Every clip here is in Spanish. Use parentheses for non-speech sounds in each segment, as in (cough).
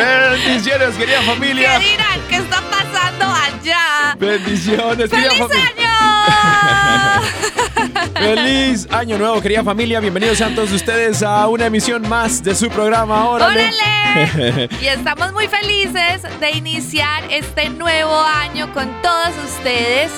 Bendiciones, querida familia. ¿Qué dirán? ¿Qué está pasando allá? Bendiciones, querida ¡Feliz año! (laughs) Feliz año nuevo, querida familia. Bienvenidos sean todos ustedes a una emisión más de su programa. Órale. ¡Órale! (laughs) Y estamos muy felices de iniciar este nuevo año con todos ustedes.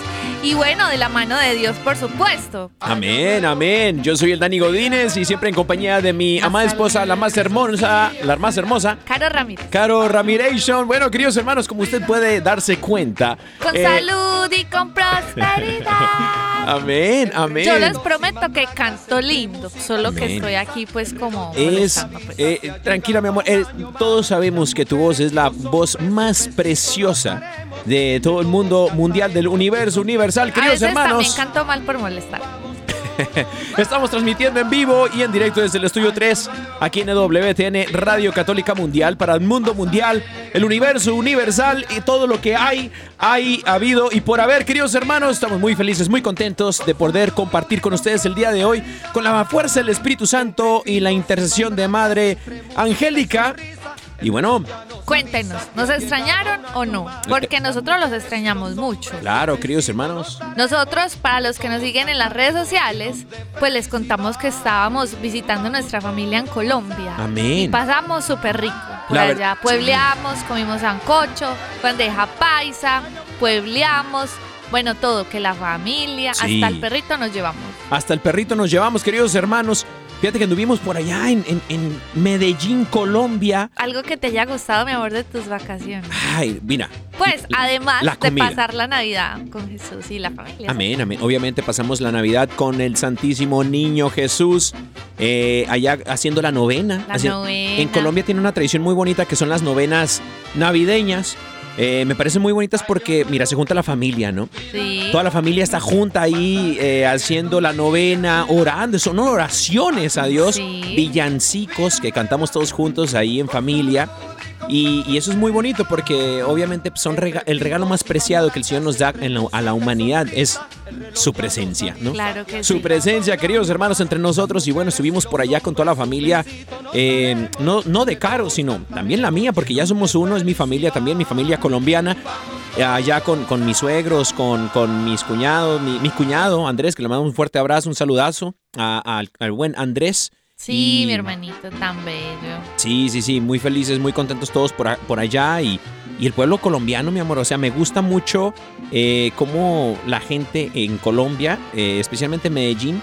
Y bueno, de la mano de Dios, por supuesto. Amén, amén. Yo soy el Dani Godínez y siempre en compañía de mi amada esposa, la más hermosa, la más hermosa, Caro Ramírez. Caro Ramiration. Bueno, queridos hermanos, como usted puede darse cuenta. Con eh, salud y con prosperidad. (laughs) Amén, amén. Yo les prometo que canto lindo, solo que estoy aquí pues como Es, pues. eh, tranquila mi amor, eh, todos sabemos que tu voz es la voz más preciosa de todo el mundo mundial, del universo universal. A Queridos veces también hermanos, canto mal por molestar. (laughs) estamos transmitiendo en vivo y en directo desde el Estudio 3, aquí en EWTN, Radio Católica Mundial, para el mundo mundial, el universo universal y todo lo que hay, hay, ha habido y por haber. Queridos hermanos, estamos muy felices, muy contentos de poder compartir con ustedes el día de hoy con la fuerza del Espíritu Santo y la intercesión de Madre Angélica. Y bueno, Cuéntenos, ¿nos extrañaron o no? Porque nosotros los extrañamos mucho. claro, queridos hermanos. Nosotros, para los que nos siguen en las redes sociales, pues les contamos que estábamos visitando nuestra familia en Colombia. Amén. Y pasamos súper rico. Por La allá puebleamos, comimos sancocho, bandeja paisa, puebleamos, bueno, todo, que la familia, Sí. hasta el perrito nos llevamos. Hasta el perrito nos llevamos, queridos hermanos. Fíjate que anduvimos por allá en, en- en Medellín, Colombia. Algo que te haya gustado, mi amor, de tus vacaciones. Ay, mira. Pues, además La de pasar la Navidad con Jesús y la familia. Amén, amén. Obviamente pasamos la Navidad con el Santísimo Niño Jesús, eh, allá haciendo la novena. La Haci- novena. En Colombia tiene una tradición muy bonita que son las novenas navideñas. Eh, me parecen muy bonitas porque, mira, se junta la familia, ¿no? Sí. Toda la familia está junta ahí eh, haciendo la novena, orando. Son oraciones a Dios, Sí. villancicos que cantamos todos juntos ahí en familia. Y, y eso es muy bonito porque obviamente son rega- el regalo más preciado que el Señor nos da en la- a la humanidad es su presencia, ¿no? Claro que Su sí. presencia, queridos hermanos, entre nosotros. Y bueno, estuvimos por allá con toda la familia, eh, no, no de Caro, sino también la mía, porque ya somos uno, es mi familia también, mi familia colombiana. Allá con, con mis suegros, con, con mis cuñados, mi, mi cuñado Andrés, que le mando un fuerte abrazo, un saludazo a- al, al buen Andrés. Sí, Y- mi hermanito tan bello. Sí, sí, sí, muy felices, muy contentos todos por, por allá y, y el pueblo colombiano, mi amor. O sea, me gusta mucho eh, cómo la gente en Colombia, eh, especialmente en Medellín,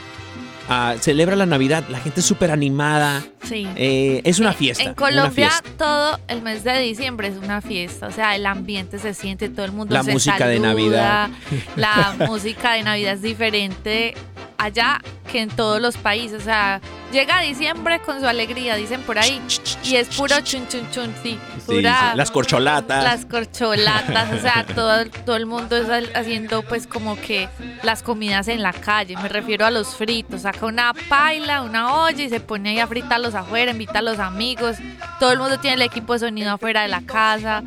ah, celebra la Navidad. La gente es súper animada. Sí. eh, es una fiesta. En Colombia fiesta. todo el mes de diciembre es una fiesta, o sea, el ambiente se siente, todo el mundo La se música de Navidad. La (laughs) música de Navidad es diferente allá que en todos los países, o sea, llega diciembre con su alegría, dicen por ahí, y es puro chun chun chun, sí, pura sí, las corcholatas. las corcholatas, o sea, todo, todo el mundo es haciendo pues como que las comidas en la calle, me refiero a los fritos, saca una paila, una olla y se pone ahí a fritarlos afuera, invita a los amigos, todo el mundo tiene el equipo de sonido afuera de la casa,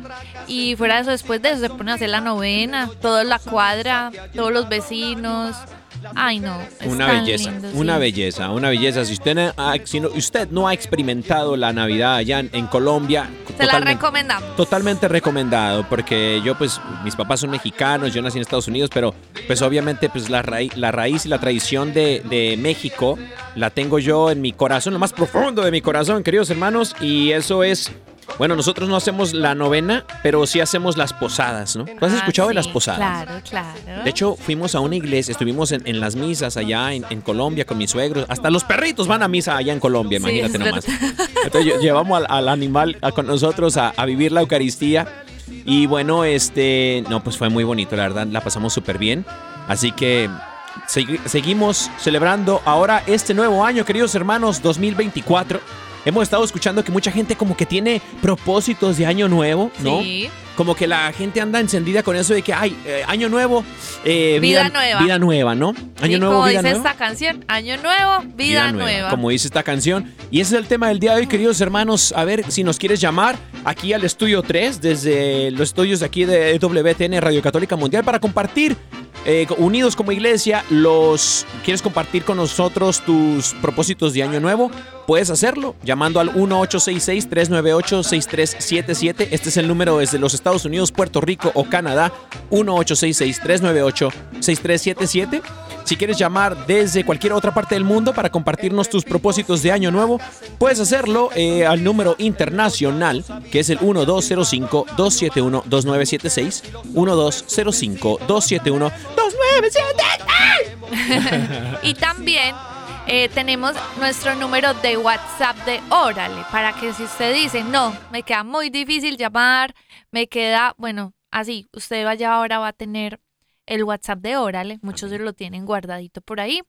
Y fuera de eso, después de eso se pone a hacer la novena, toda la cuadra, todos los vecinos. Ay, no. es Una tan belleza, lindo, una sí. belleza, una belleza. Si usted, no ha, si no- usted no ha experimentado la Navidad allá en, en Colombia, Se la recomendamos. Totalmente recomendado, porque yo pues, mis papás son mexicanos, yo nací en Estados Unidos, pero pues obviamente pues la, raíz, la raíz y la tradición de, de México la tengo yo en mi corazón, lo más profundo de mi corazón, queridos hermanos, y eso es, bueno, nosotros no hacemos la novena, pero sí hacemos las posadas, ¿no? ¿Tú has Ah, escuchado de las posadas? Claro, claro. De hecho, fuimos a una iglesia, estuvimos en, en las misas allá en, en Colombia con mis suegros. Hasta los perritos van a misa allá en Colombia, Sí, imagínate nomás. Entonces lle- llevamos al, al animal a- con nosotros a, a vivir la Eucaristía. Y bueno, este, no, pues fue muy bonito, la verdad, la pasamos súper bien. Así que segui- seguimos celebrando ahora este nuevo año, queridos hermanos, 2024. Hemos estado escuchando que mucha gente como que tiene propósitos de año nuevo, ¿no? Sí. Como que la gente anda encendida con eso de que, ay, eh, año nuevo, eh, Vida nueva. Vida nueva, ¿no? Año Sí, nuevo, como vida dice nueva. esta canción, año nuevo, vida, nueva. Como dice esta canción. Y ese es el tema del día de hoy, queridos hermanos. A ver si nos quieres llamar aquí al estudio 3, desde los estudios de aquí de WTN Radio Católica Mundial, para compartir, eh, unidos como iglesia, los. ¿Quieres compartir con nosotros tus propósitos de año nuevo? Puedes hacerlo llamando al 1866-398-6377. Este es el número desde los Estados Unidos, Puerto Rico o Canadá. 1866-398-6377. Si quieres llamar desde cualquier otra parte del mundo para compartirnos tus propósitos de año nuevo, puedes hacerlo eh, al número internacional, que es el 1205-271-2976. 1205-271-2976. (laughs) Y también eh, tenemos nuestro número de WhatsApp de Órale, para que si usted dice, no, me queda muy difícil llamar, me queda, bueno, así, usted vaya ahora va a tener el WhatsApp de Órale, muchos se lo tienen guardadito por ahí.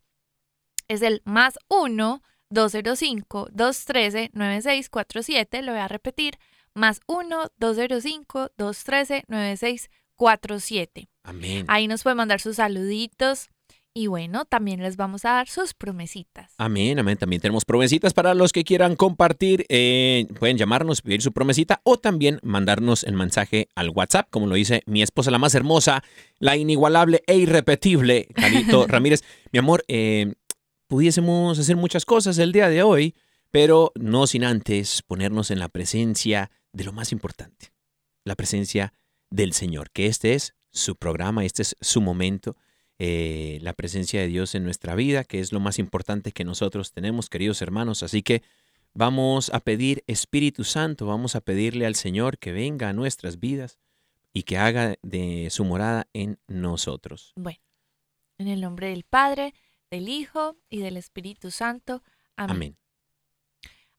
Es el más 1 205 213 9647, lo voy a repetir, más 1 205 213 9647. Amén. Ahí nos puede mandar sus saluditos y bueno, también les vamos a dar sus promesitas. Amén, amén. También tenemos promesitas para los que quieran compartir. eh, pueden llamarnos, pedir su promesita o también mandarnos el mensaje al WhatsApp, como lo dice mi esposa, la más hermosa, la inigualable e irrepetible, Carito (laughs) Ramírez. Mi amor, eh, pudiésemos hacer muchas cosas el día de hoy, pero no sin antes ponernos en la presencia de lo más importante, la presencia del Señor, que este es su programa, este es su momento eh, la presencia de Dios en nuestra vida, que es lo más importante que nosotros tenemos, queridos hermanos. Así que vamos a pedir Espíritu Santo, vamos a pedirle al Señor que venga a nuestras vidas y que haga de su morada en nosotros. Bueno, en el nombre del Padre, del Hijo y del Espíritu Santo. Amén. Amén.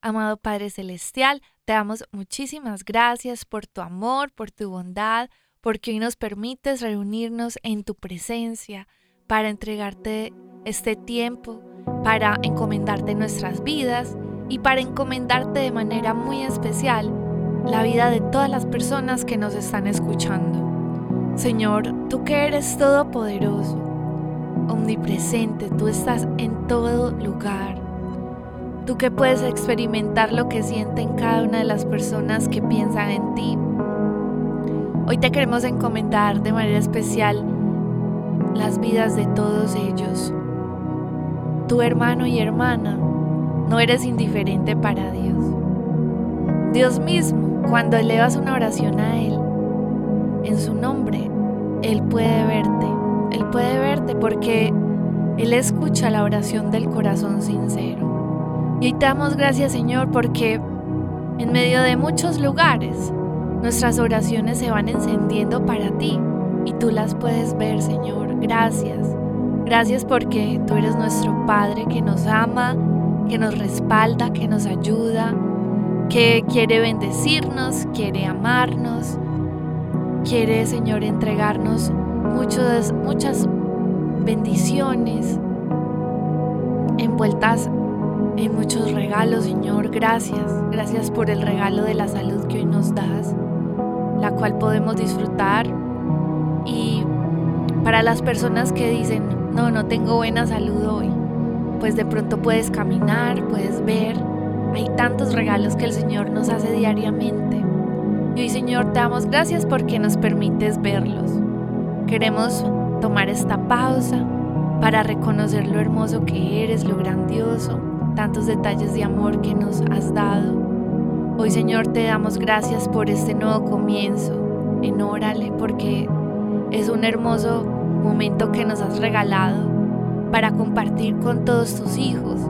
Amado Padre Celestial, te damos muchísimas gracias por tu amor, por tu bondad, porque hoy nos permites reunirnos en tu presencia para entregarte este tiempo, para encomendarte nuestras vidas y para encomendarte de manera muy especial la vida de todas las personas que nos están escuchando. Señor, tú que eres todopoderoso, omnipresente, tú estás en todo lugar. Tú que puedes experimentar lo que sienten cada una de las personas que piensan en ti. Hoy te queremos encomendar de manera especial las vidas de todos ellos. Tu hermano y hermana, no eres indiferente para Dios. Dios mismo, cuando elevas una oración a Él, en su nombre, Él puede verte. Él puede verte porque Él escucha la oración del corazón sincero. Y te damos gracias, Señor, porque en medio de muchos lugares nuestras oraciones se van encendiendo para ti y tú las puedes ver, Señor. Gracias. Gracias porque tú eres nuestro Padre que nos ama, que nos respalda, que nos ayuda, que quiere bendecirnos, quiere amarnos, quiere, Señor, entregarnos muchos, muchas bendiciones envueltas en muchos regalos, Señor. Gracias. Gracias por el regalo de la salud que hoy nos das, la cual podemos disfrutar. Y para las personas que dicen, no, no tengo buena salud hoy, pues de pronto puedes caminar, puedes ver. Hay tantos regalos que el Señor nos hace diariamente. Y hoy Señor te damos gracias porque nos permites verlos. Queremos tomar esta pausa para reconocer lo hermoso que eres, lo grandioso, tantos detalles de amor que nos has dado. Hoy Señor te damos gracias por este nuevo comienzo en porque es un hermoso momento que nos has regalado para compartir con todos tus hijos.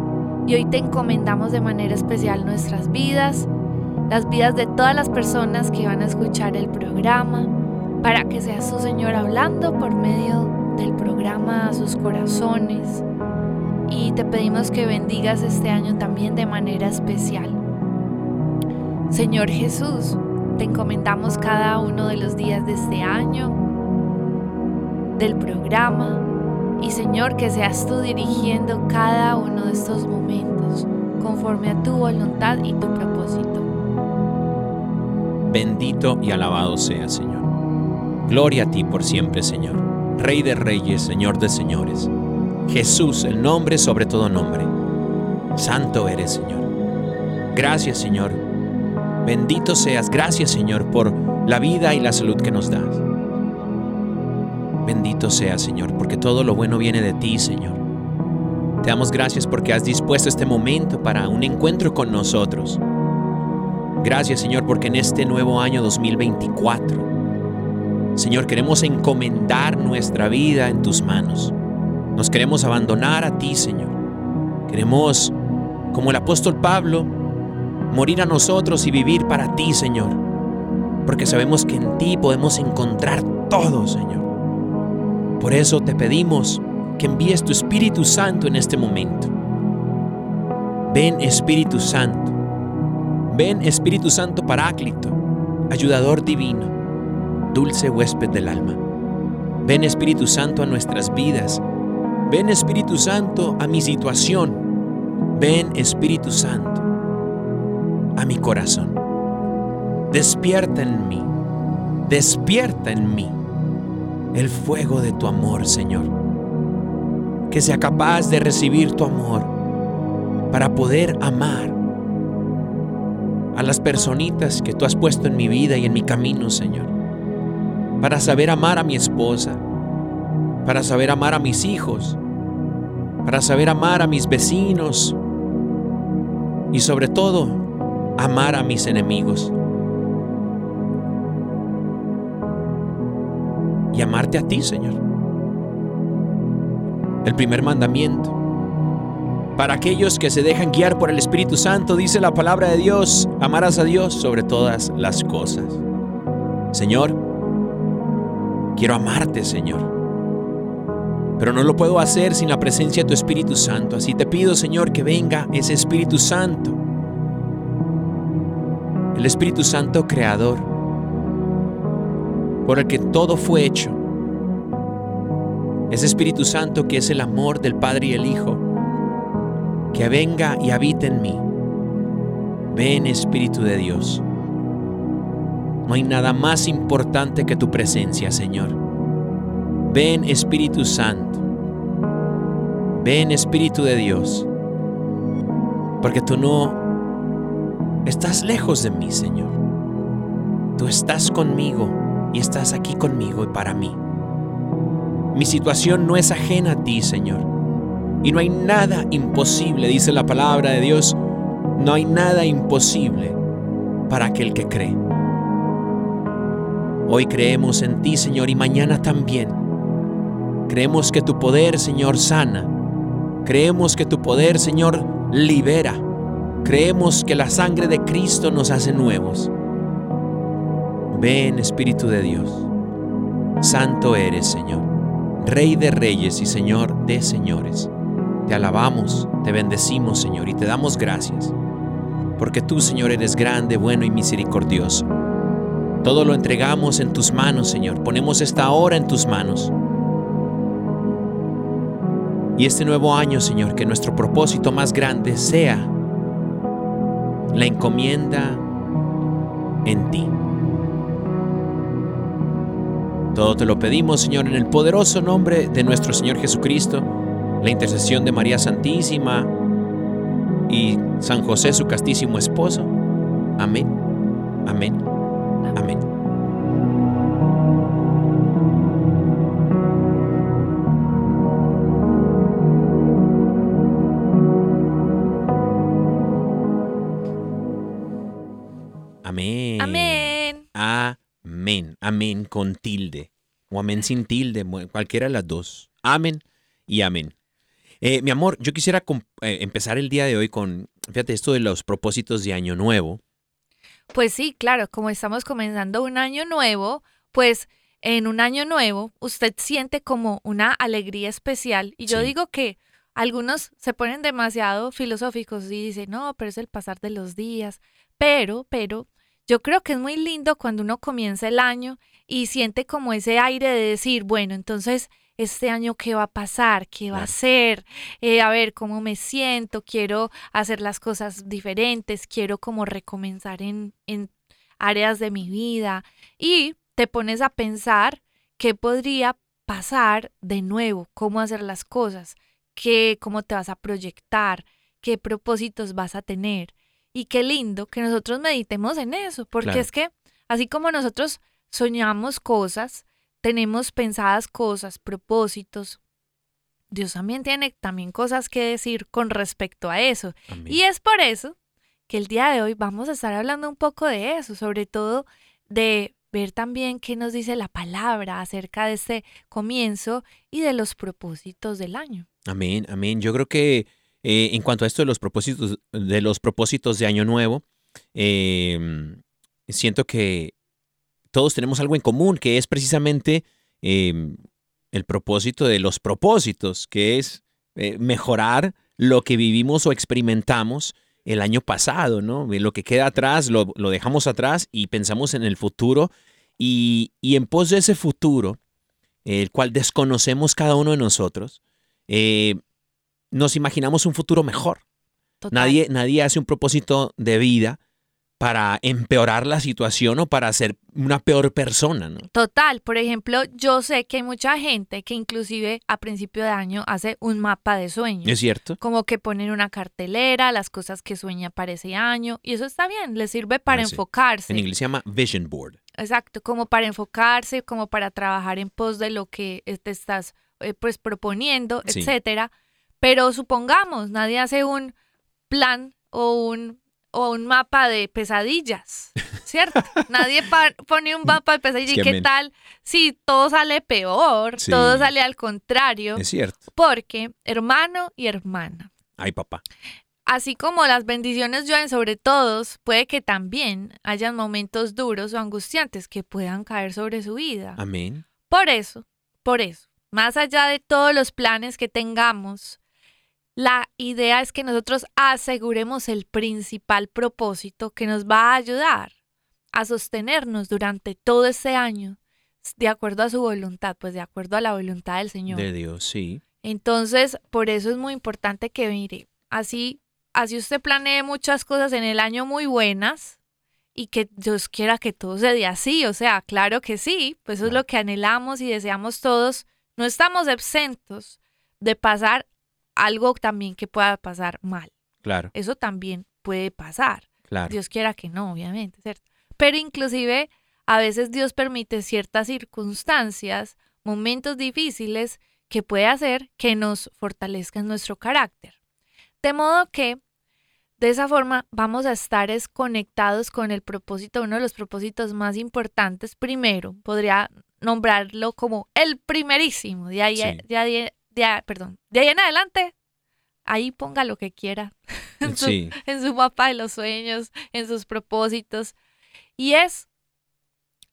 Y hoy te encomendamos de manera especial nuestras vidas, las vidas de todas las personas que van a escuchar el programa, para que seas tu Señor hablando por medio del programa a sus corazones. Y te pedimos que bendigas este año también de manera especial. Señor Jesús, te encomendamos cada uno de los días de este año, del programa, y Señor, que seas tú dirigiendo cada uno de estos momentos conforme a tu voluntad y tu propósito. Bendito y alabado sea, Señor. Gloria a ti por siempre, Señor. Rey de reyes, Señor de señores. Jesús, el nombre sobre todo nombre. Santo eres, Señor. Gracias, Señor. Bendito seas. Gracias, Señor, por la vida y la salud que nos das. Bendito sea, Señor, porque todo lo bueno viene de ti, Señor. Te damos gracias porque has dispuesto este momento para un encuentro con nosotros. Gracias, Señor, porque en este nuevo año 2024, Señor, queremos encomendar nuestra vida en tus manos. Nos queremos abandonar a ti, Señor. Queremos, como el apóstol Pablo, morir a nosotros y vivir para ti, Señor. Porque sabemos que en ti podemos encontrar todo, Señor. Por eso te pedimos que envíes tu Espíritu Santo en este momento. Ven Espíritu Santo. Ven Espíritu Santo Paráclito, ayudador divino, dulce huésped del alma. Ven Espíritu Santo a nuestras vidas. Ven Espíritu Santo a mi situación. Ven Espíritu Santo a mi corazón. Despierta en mí. Despierta en mí el fuego de tu amor, Señor. Que sea capaz de recibir tu amor para poder amar a las personitas que tú has puesto en mi vida y en mi camino, Señor. Para saber amar a mi esposa, para saber amar a mis hijos, para saber amar a mis vecinos y sobre todo amar a mis enemigos. y amarte a ti, Señor. El primer mandamiento. Para aquellos que se dejan guiar por el Espíritu Santo, dice la palabra de Dios, amarás a Dios sobre todas las cosas. Señor, quiero amarte, Señor. Pero no lo puedo hacer sin la presencia de tu Espíritu Santo. Así te pido, Señor, que venga ese Espíritu Santo. El Espíritu Santo creador por el que todo fue hecho. Ese Espíritu Santo que es el amor del Padre y el Hijo, que venga y habite en mí. Ven Espíritu de Dios. No hay nada más importante que tu presencia, Señor. Ven Espíritu Santo. Ven Espíritu de Dios. Porque tú no estás lejos de mí, Señor. Tú estás conmigo y estás aquí conmigo y para mí. Mi situación no es ajena a ti, Señor. Y no hay nada imposible, dice la palabra de Dios, no hay nada imposible para aquel que cree. Hoy creemos en ti, Señor, y mañana también. Creemos que tu poder, Señor, sana. Creemos que tu poder, Señor, libera. Creemos que la sangre de Cristo nos hace nuevos. Ven Espíritu de Dios. Santo eres, Señor, Rey de reyes y Señor de señores. Te alabamos, te bendecimos, Señor, y te damos gracias, porque tú, Señor, eres grande, bueno y misericordioso. Todo lo entregamos en tus manos, Señor. Ponemos esta hora en tus manos. Y este nuevo año, Señor, que nuestro propósito más grande sea la encomienda en ti. Todo te lo pedimos, Señor, en el poderoso nombre de nuestro Señor Jesucristo, la intercesión de María Santísima y San José, su castísimo esposo. Amén. Amén. Amén. Amén. Con tilde. O amén sin tilde. Cualquiera de las dos. Amén y amén. Eh, mi amor, yo quisiera eh, empezar el día de hoy con, fíjate, esto de los propósitos de Año Nuevo. Pues sí, claro, como estamos comenzando un año nuevo, pues en un año nuevo usted siente como una alegría especial. Y yo Sí. digo que algunos se ponen demasiado filosóficos y dicen, no, pero es el pasar de los días. Pero, pero, yo creo que es muy lindo cuando uno comienza el año y siente como ese aire de decir, bueno, entonces, este año, ¿qué va a pasar? ¿Qué va a ser? Eh, a ver, ¿cómo me siento? Quiero hacer las cosas diferentes, quiero como recomenzar en, en áreas de mi vida. Y te pones a pensar qué podría pasar de nuevo, cómo hacer las cosas, qué, cómo te vas a proyectar, qué propósitos vas a tener. Y qué lindo que nosotros meditemos en eso, porque Claro. es que así como nosotros soñamos cosas, tenemos pensadas cosas, propósitos, Dios también tiene también cosas que decir con respecto a eso. Amén. Y es por eso que el día de hoy vamos a estar hablando un poco de eso, sobre todo de ver también qué nos dice la palabra acerca de este comienzo y de los propósitos del año. Amén, amén. Yo creo que eh, en cuanto a esto de los propósitos, de los propósitos de Año Nuevo, eh, siento que todos tenemos algo en común, que es precisamente eh, el propósito de los propósitos, que es eh, mejorar lo que vivimos o experimentamos el año pasado, ¿no? Lo que queda atrás lo, lo dejamos atrás y pensamos en el futuro y, y en pos de ese futuro, el cual desconocemos cada uno de nosotros, eh, nos imaginamos un futuro mejor. Total. Nadie, nadie hace un propósito de vida para empeorar la situación o para ser una peor persona, ¿no? Total, por ejemplo, yo sé que hay mucha gente que inclusive a principio de año hace un mapa de sueños. ¿Es cierto? Como que ponen una cartelera, las cosas que sueña para ese año, y eso está bien, le sirve para Ah, sí. enfocarse. En inglés se llama Vision Board. Exacto, como para enfocarse, como para trabajar en pos de lo que eh, te estás eh, pues proponiendo, Sí. etcétera. Pero supongamos, nadie hace un plan o un o un mapa de pesadillas, (laughs) ¿cierto? nadie pone un mapa de pesadillas Es y qué tal si todo sale peor, Sí. todo sale al contrario, Es cierto. porque hermano y hermana, Ay, papá. Así como las bendiciones llueven sobre todos, puede que también hayan momentos duros o angustiantes que puedan caer sobre su vida. Amén. Por eso, por eso, más allá de todos los planes que tengamos, la idea es que nosotros aseguremos el principal propósito que nos va a ayudar a sostenernos durante todo este año de acuerdo a su voluntad, pues de acuerdo a la voluntad del Señor. De Dios, sí. Entonces, por eso es muy importante que mire, así, así usted planee muchas cosas en el año muy buenas y que Dios quiera que todo se dé así, o sea, claro que sí, pues eso es lo que anhelamos y deseamos todos. No estamos exentos de pasar algo también que pueda pasar mal. Claro, Eso también puede pasar. claro. Dios quiera que no, obviamente, ¿cierto? Pero inclusive a veces Dios permite ciertas circunstancias, momentos difíciles que puede hacer que nos fortalezcan nuestro carácter. De modo que de esa forma vamos a estar es conectados con el propósito, uno de los propósitos más importantes. Primero, podría nombrarlo como el primerísimo. De ahí, Sí. de ahí- de ahí- perdón, de ahí en adelante, ahí ponga lo que quiera (laughs) en su, Sí, en su mapa de los sueños, en sus propósitos. Y es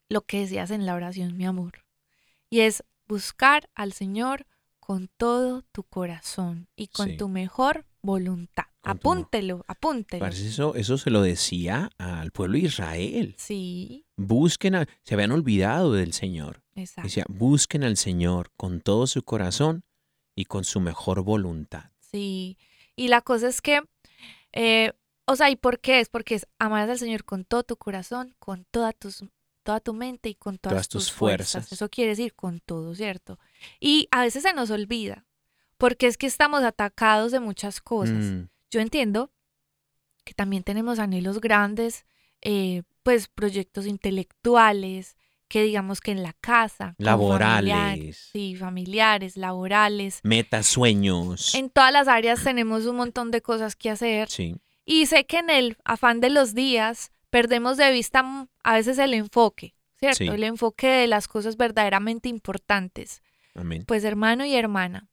lo que decías en la oración, mi amor. Y es buscar al Señor con todo tu corazón y con Sí. tu mejor voluntad. Con tu apúntelo, apúntelo. Parece eso, eso se lo decía al pueblo de Israel. Sí, Busquen, a- se habían olvidado del Señor. exacto. Decía, busquen al Señor con todo su corazón y con su mejor voluntad. Sí. Y la cosa es que, eh, o sea, ¿y por qué? Es porque es amarás al Señor con todo tu corazón, con toda, tus, toda tu mente y con todas, Todas tus tus fuerzas. fuerzas. Eso quiere decir con todo, ¿cierto? Y a veces se nos olvida, porque es que estamos atacados de muchas cosas. Mm, Yo entiendo que también tenemos anhelos grandes, eh, pues proyectos intelectuales, que digamos que en la casa. Laborales. familiares, sí, familiares, laborales. Metas, sueños. En todas las áreas tenemos un montón de cosas que hacer. Sí. Y sé que en el afán de los días perdemos de vista a veces el enfoque, ¿cierto? Sí. El enfoque de las cosas verdaderamente importantes. Amén. Pues hermano y hermana,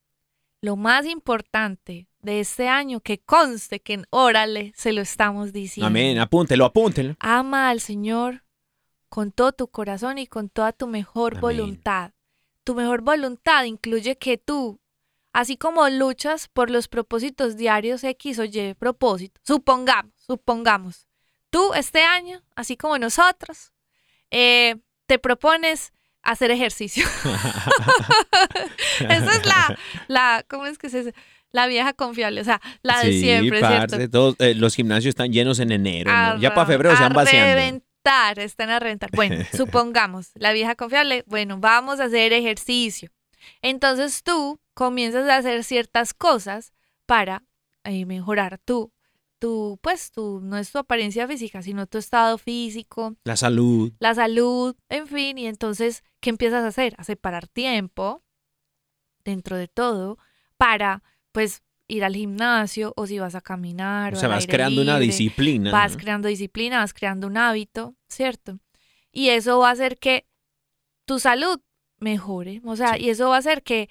lo más importante de este año, que conste que en Órale se lo estamos diciendo. Amén. Apúntelo, apúntelo. Ama al Señor con todo tu corazón y con toda tu mejor Amén. voluntad. Tu mejor voluntad incluye que tú, así como luchas por los propósitos diarios X o Y propósito, supongamos, supongamos, tú este año, así como nosotros, eh, te propones hacer ejercicio. (laughs) Esa es la, la, ¿cómo es que se dice? La vieja confiable, o sea, la de sí, siempre, ¿cierto? parce, todos, eh, los gimnasios están llenos en enero. ¿no? Ya para febrero se van vaciando. Reventar, están a reventar. Bueno, (laughs) supongamos, la vieja confiable, bueno, vamos a hacer ejercicio. Entonces tú comienzas a hacer ciertas cosas para eh, mejorar tu, tu, pues tu, no es tu apariencia física, sino tu estado físico, La salud. la salud, en fin, y entonces, ¿qué empiezas a hacer? A separar tiempo dentro de todo para, pues, ir al gimnasio o si vas a caminar. O o sea, vas creando una disciplina. vas ¿no? creando disciplina, vas creando un hábito, ¿cierto? Y eso va a hacer que tu salud mejore, o sea, Sí. y eso va a hacer que,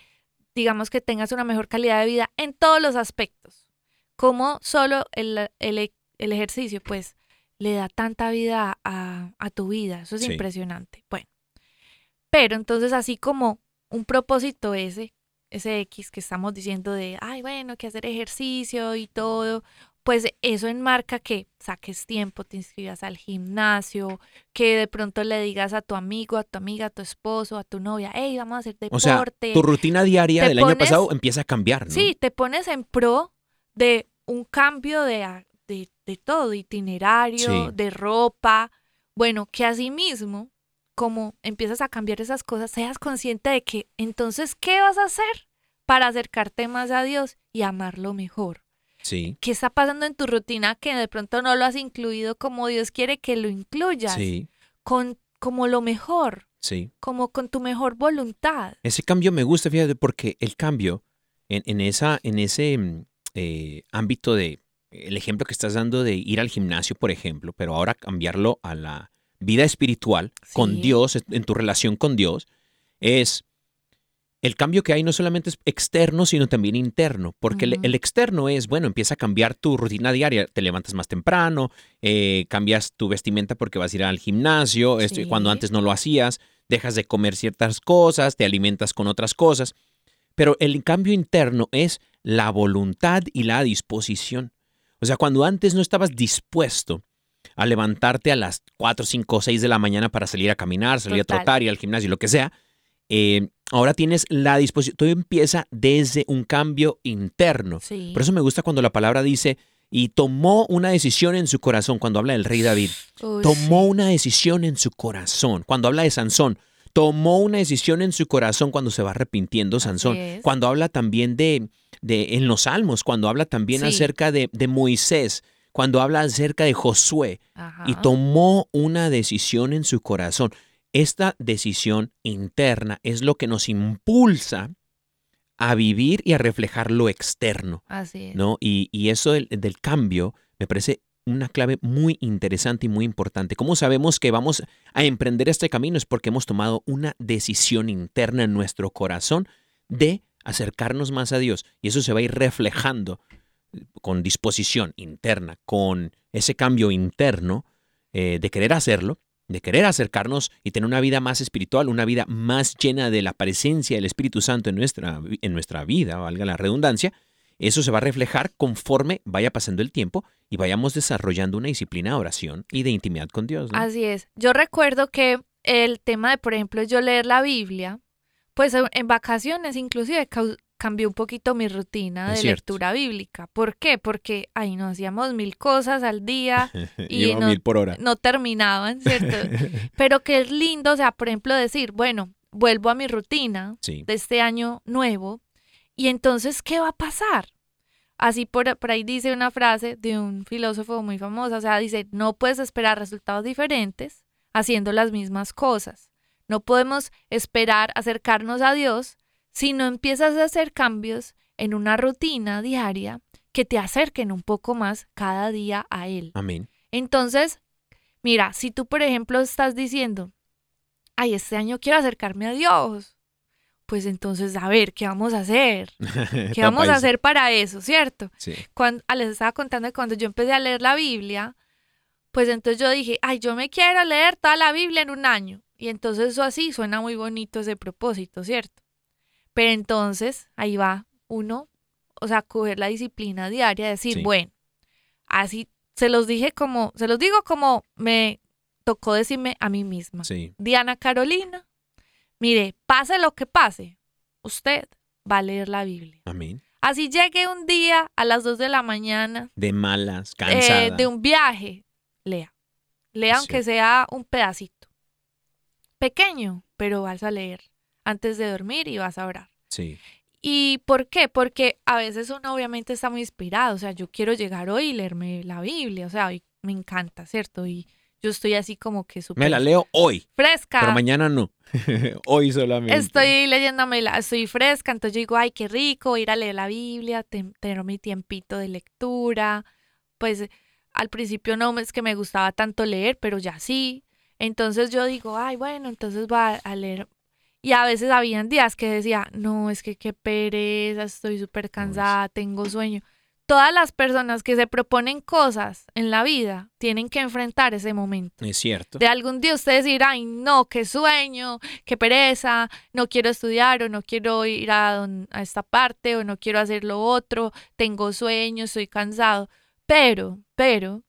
digamos, que tengas una mejor calidad de vida en todos los aspectos. Como solo el, el- el ejercicio, pues, le da tanta vida a, a tu vida, eso es Sí. impresionante. Bueno, pero entonces así como un propósito ese, ese X que estamos diciendo de, ay, bueno, que hacer ejercicio y todo, pues eso enmarca que saques tiempo, te inscribas al gimnasio, que de pronto le digas a tu amigo, a tu amiga, a tu esposo, a tu novia, hey, vamos a hacer O sea, deporte. tu rutina diaria te del año pasado empieza a cambiar, ¿no? Sí, te pones en pro de un cambio de, de, de todo, itinerario, Sí. de ropa. Bueno, que así mismo, como empiezas a cambiar esas cosas, seas consciente de que entonces, ¿qué vas a hacer para acercarte más a Dios y amarlo mejor? Sí. ¿Qué está pasando en tu rutina que de pronto no lo has incluido como Dios quiere que lo incluyas? Sí. Con, como lo mejor, Sí. como con tu mejor voluntad. Ese cambio me gusta, fíjate, porque el cambio en, en esa, en ese mm, eh, ámbito de el ejemplo que estás dando de ir al gimnasio, por ejemplo, pero ahora cambiarlo a la vida espiritual con. Dios, en tu relación con Dios, es el cambio que hay no solamente es externo, sino también interno, porque el- externo es, bueno, empieza a cambiar tu rutina diaria, te levantas más temprano, eh, cambias tu vestimenta porque vas a ir al gimnasio, esto- Sí. cuando antes no lo hacías, dejas de comer ciertas cosas, te alimentas con otras cosas, pero el cambio interno es la voluntad y la disposición. O sea, cuando antes no estabas dispuesto a levantarte a las 4, 5, 6 de la mañana para salir a caminar, salir Total. a trotar, ir al gimnasio, lo que sea, eh, ahora tienes la disposición. Todo empieza desde un cambio interno. Sí. Por eso me gusta cuando la palabra dice, y tomó una decisión en su corazón, cuando habla del rey David. Uy, Tomó una decisión en su corazón. Cuando habla de Sansón, tomó una decisión en su corazón cuando se va arrepintiendo Sansón. Cuando habla también de, de, en los salmos, cuando habla también Sí. acerca de, de Moisés, cuando habla acerca de Josué, Ajá. y tomó una decisión en su corazón. Esta decisión interna es lo que nos impulsa a vivir y a reflejar lo externo. Así es. ¿no? Y, y eso del, del cambio me parece una clave muy interesante y muy importante. ¿Cómo sabemos que vamos a emprender este camino? Es porque hemos tomado una decisión interna en nuestro corazón de acercarnos más a Dios. Y eso se va a ir reflejando con disposición interna, con ese cambio interno eh, de querer hacerlo, de querer acercarnos y tener una vida más espiritual, una vida más llena de la presencia del Espíritu Santo en nuestra, en nuestra vida, valga la redundancia, eso se va a reflejar conforme vaya pasando el tiempo y vayamos desarrollando una disciplina de oración y de intimidad con Dios. Así es. Yo recuerdo que el tema de, por ejemplo, yo leer la Biblia, pues en vacaciones inclusive cambió un poquito mi rutina Es de cierto. lectura bíblica. ¿Por qué? Porque ahí nos hacíamos mil cosas al día (laughs) y no- mil por hora. no terminaban, ¿cierto? (laughs) Pero que es lindo, o sea, por ejemplo, decir, bueno, vuelvo a mi rutina Sí. de este año nuevo y entonces, ¿qué va a pasar? así por, por ahí dice una frase de un filósofo muy famoso, o sea, dice, no puedes esperar resultados diferentes haciendo las mismas cosas. No podemos esperar acercarnos a Dios si no empiezas a hacer cambios en una rutina diaria que te acerquen un poco más cada día a Él. Amén. Entonces, mira, si tú, por ejemplo, estás diciendo, ay, este año quiero acercarme a Dios, pues entonces, a ver, ¿qué vamos a hacer? (laughs) ¿Qué vamos a hacer para eso, cierto? Sí. Cuando, ah, les estaba contando que cuando yo empecé a leer la Biblia, pues entonces yo dije, ay, yo me quiero leer toda la Biblia en un año. Y entonces eso así suena muy bonito ese propósito, ¿cierto? Pero entonces ahí va uno, o sea, coger la disciplina diaria, decir, Sí. bueno, así se los dije como, se los digo como me tocó decirme a mí misma. Sí. Diana Carolina, mire, pase lo que pase, usted va a leer la Biblia. Amén. Así llegue un día a las 2 de la mañana De malas, eh, cansada. de un viaje, lea. Lea Sí. aunque sea un pedacito. Pequeño, pero vas a leer antes de dormir y vas a orar. Sí. ¿Y por qué? Porque a veces uno obviamente está muy inspirado, o sea, yo quiero llegar hoy y leerme la Biblia, o sea, hoy me encanta, ¿cierto? Y yo estoy así como que súper Me la leo hoy, fresca. pero mañana no. (laughs) hoy solamente. Estoy leyéndome, la, estoy fresca, entonces yo digo, ay, qué rico ir a leer la Biblia, tener mi tiempito de lectura. Pues al principio no es que me gustaba tanto leer, pero ya sí. Entonces yo digo, ay, bueno, entonces va a leer. Y a veces habían días que decía, no, es que qué pereza, estoy súper cansada, tengo sueño. Todas las personas que se proponen cosas en la vida tienen que enfrentar ese momento. Es cierto. De algún día ustedes dirán, ay, no, qué sueño, qué pereza, no quiero estudiar o no quiero ir a esta parte o no quiero hacer lo otro, tengo sueño, estoy cansado. Pero, pero,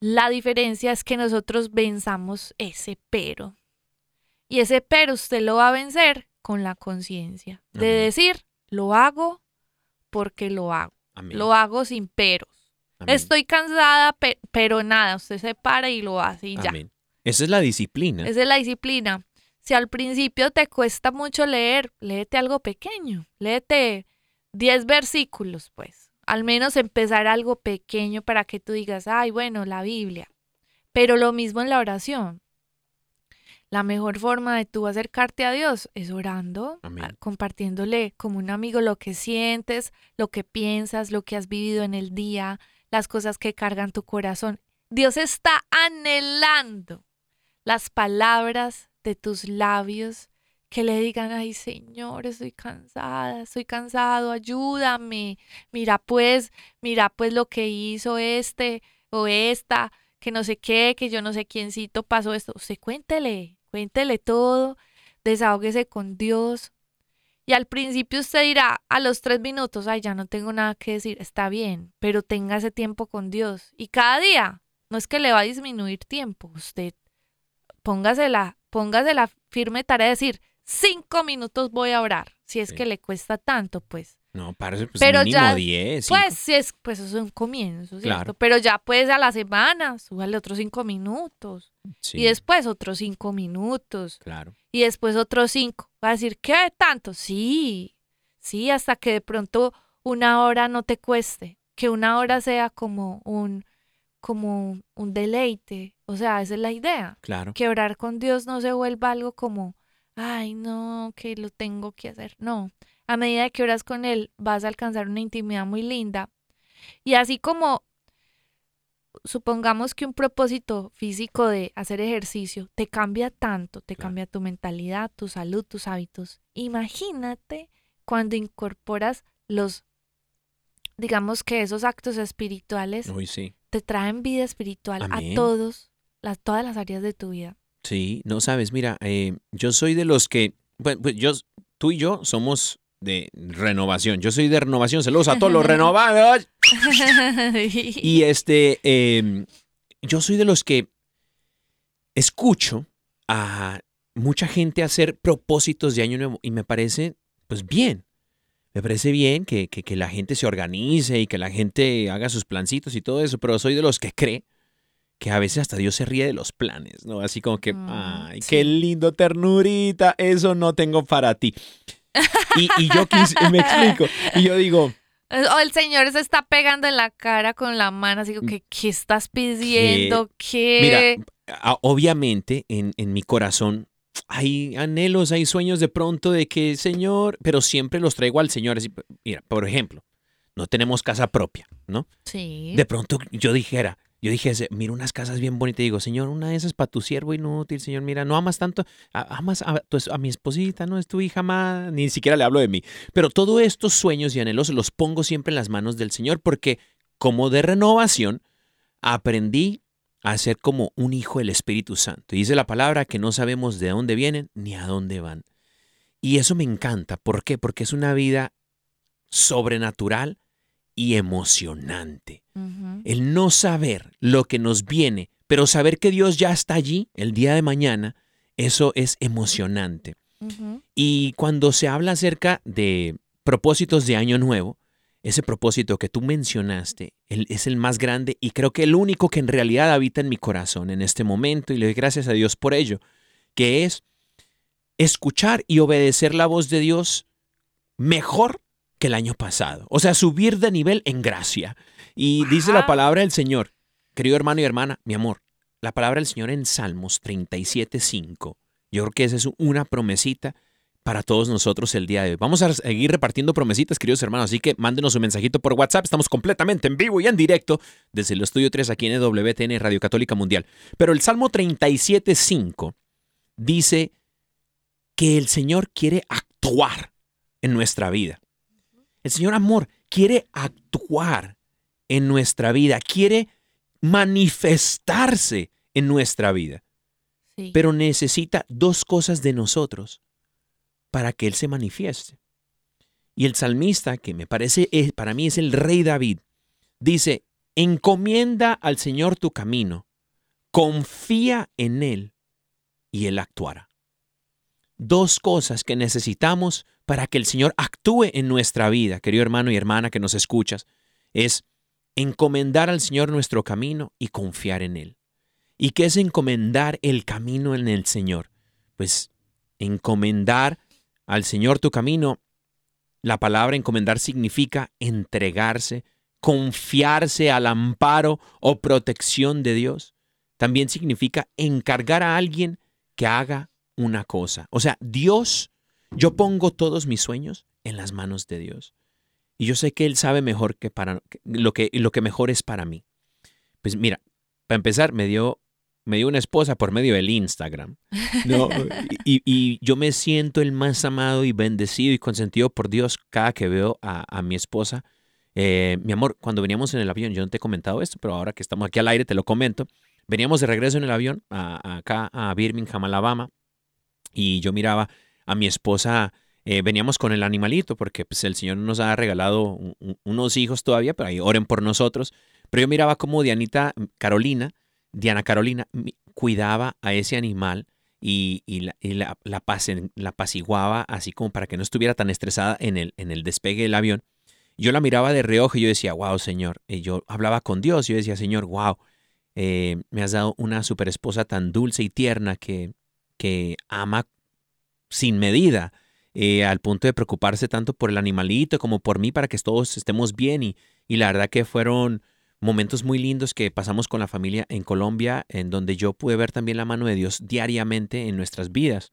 la diferencia es que nosotros venzamos ese pero. Y ese pero usted lo va a vencer con la conciencia. De decir, lo hago porque lo hago. Amén. Lo hago sin peros. Amén. Estoy cansada, pe- pero nada, usted se para y lo hace y ya. Amén. Esa es la disciplina. Esa es la disciplina. Si al principio te cuesta mucho leer, léete algo pequeño. Léete 10 versículos, pues. Al menos empezar algo pequeño para que tú digas, ay, bueno, la Biblia. Pero lo mismo en la oración. La mejor forma de tú acercarte a Dios es orando, Amén. a- compartiéndole como un amigo lo que sientes, lo que piensas, lo que has vivido en el día, las cosas que cargan tu corazón. Dios está anhelando las palabras de tus labios que le digan, ay Señor, estoy cansada, estoy cansado, ayúdame. Mira pues, mira pues lo que hizo este o esta, que no sé qué, que yo no sé quiéncito pasó esto. Usted cuéntele, cuéntele todo, desahógese con Dios. Y al principio usted dirá, a los tres minutos, ay, ya no tengo nada que decir, está bien, pero tenga ese tiempo con Dios. Y cada día, no es que le va a disminuir tiempo, usted póngase la, póngase la firme tarea de decir, cinco minutos voy a orar, si es Sí. que le cuesta tanto, pues. No, parece pues Pero mínimo ya, 10. Pues es, pues eso es un comienzo, ¿cierto? Claro. Pero ya pues a la semana, súbale otros cinco minutos. Sí, Y después otros cinco minutos. Claro. Y después otros cinco. Va a decir, ¿qué tanto? Sí, sí, hasta que de pronto una hora no te cueste. Que una hora sea como un, como un deleite. O sea, esa es la idea. Claro. Que orar con Dios no se vuelva algo como, ay, no, que lo tengo que hacer. No, a medida que oras con Él vas a alcanzar una intimidad muy linda. Y así como supongamos que un propósito físico de hacer ejercicio te cambia tanto, te Claro. cambia tu mentalidad, tu salud, tus hábitos. Imagínate cuando incorporas los, digamos que esos actos espirituales Uy, sí. te traen vida espiritual Amén. a todos, las, todas las áreas de tu vida. Sí, no sabes, mira, eh, yo soy de los que, pues, pues, yo, tú y yo somos de renovación. Yo soy de renovación. Saludos a todos los (laughs) renovados. Y este, eh, yo soy de los que escucho a mucha gente hacer propósitos de año nuevo y me parece, pues bien. Me parece bien que, que- que la gente se organice y que la gente haga sus plancitos y todo eso, pero soy de los que cree que a veces hasta Dios se ríe de los planes, ¿no? Así como que, Mm, ay, sí. qué lindo, ternurita, eso no tengo para ti. Y, y yo quise, me explico, y yo digo, O el señor se está pegando en la cara con la mano, así que, ¿qué estás pidiendo? ¿Qué? Mira, obviamente en, en mi corazón hay anhelos, hay sueños de pronto de que, Señor, pero siempre los traigo al Señor. Así, mira, por ejemplo, no tenemos casa propia, ¿no? sí. De pronto yo dijera, yo dije, mira unas casas bien bonitas y digo, Señor, una de esas para tu siervo inútil, Señor, mira, no amas tanto, a- amas a, tu a mi esposita, no es tu hija más, ni siquiera le hablo de mí. Pero todos estos sueños y anhelos los pongo siempre en las manos del Señor porque como de renovación aprendí a ser como un hijo del Espíritu Santo. Y dice la palabra que no sabemos de dónde vienen ni a dónde van. Y eso me encanta. ¿Por qué? Porque es una vida sobrenatural y emocionante. El no saber lo que nos viene, pero saber que Dios ya está allí el día de mañana, eso es emocionante. Y cuando se habla acerca de propósitos de año nuevo, ese propósito que tú mencionaste el- es el más grande y creo que el único que en realidad habita en mi corazón en este momento y le doy gracias a Dios por ello, que es escuchar y obedecer la voz de Dios mejor que el año pasado. O sea, subir de nivel en gracia. Y dice la palabra del Señor, querido hermano y hermana, mi amor, la palabra del Señor en Salmos 37.5. Yo creo que esa es una promesita para todos nosotros el día de hoy. Vamos a seguir repartiendo promesitas, queridos hermanos, así que mándenos un mensajito por WhatsApp. Estamos completamente en vivo y en directo desde el Estudio 3 aquí en WTN Radio Católica Mundial. Pero el Salmo 37.5 dice que el Señor quiere actuar en nuestra vida. El Señor amor quiere actuar en nuestra vida, quiere manifestarse en nuestra vida Sí. pero necesita dos cosas de nosotros para que Él se manifieste. Y el salmista, que me parece, es- para mí es el rey David, dice, encomienda al Señor tu camino, confía en Él y Él actuará. Dos cosas que necesitamos para que el Señor actúe en nuestra vida, querido hermano y hermana que nos escuchas, es encomendar al Señor nuestro camino y confiar en Él. ¿Y qué es encomendar el camino en el Señor? Pues encomendar al Señor tu camino, la palabra encomendar significa entregarse, confiarse al amparo o protección de Dios. También significa encargar a alguien que haga una cosa. O sea, Dios, yo pongo todos mis sueños en las manos de Dios. Y yo sé que Él sabe mejor que para lo que, lo que mejor es para mí. Pues mira, para empezar, me dio, me dio una esposa por medio del Instagram. (laughs) ¿no? y, y yo me siento el más amado y bendecido y consentido por Dios cada que veo a, a mi esposa. Eh, mi amor, cuando veníamos en el avión, yo no te he comentado esto, pero ahora que estamos aquí al aire te lo comento. Veníamos de regreso en el avión a- a acá a Birmingham, Alabama, y yo miraba a mi esposa, eh, veníamos con el animalito, porque pues, el Señor nos ha regalado un- un- unos hijos todavía, pero ahí oren por nosotros. Pero yo miraba como Dianita Carolina, Diana Carolina, cuidaba a ese animal y, la, la, la la apaciguaba así como para que no estuviera tan estresada en el, en el despegue del avión. Yo la miraba de reojo y yo decía, wow, Señor. Y yo hablaba con Dios y yo decía, Señor, wow, eh, me has dado una super esposa tan dulce y tierna que, que ama sin medida, eh, al punto de preocuparse tanto por el animalito como por mí para que todos estemos bien. Y, y la verdad que fueron momentos muy lindos que pasamos con la familia en Colombia, en donde yo pude ver también la mano de Dios diariamente en nuestras vidas.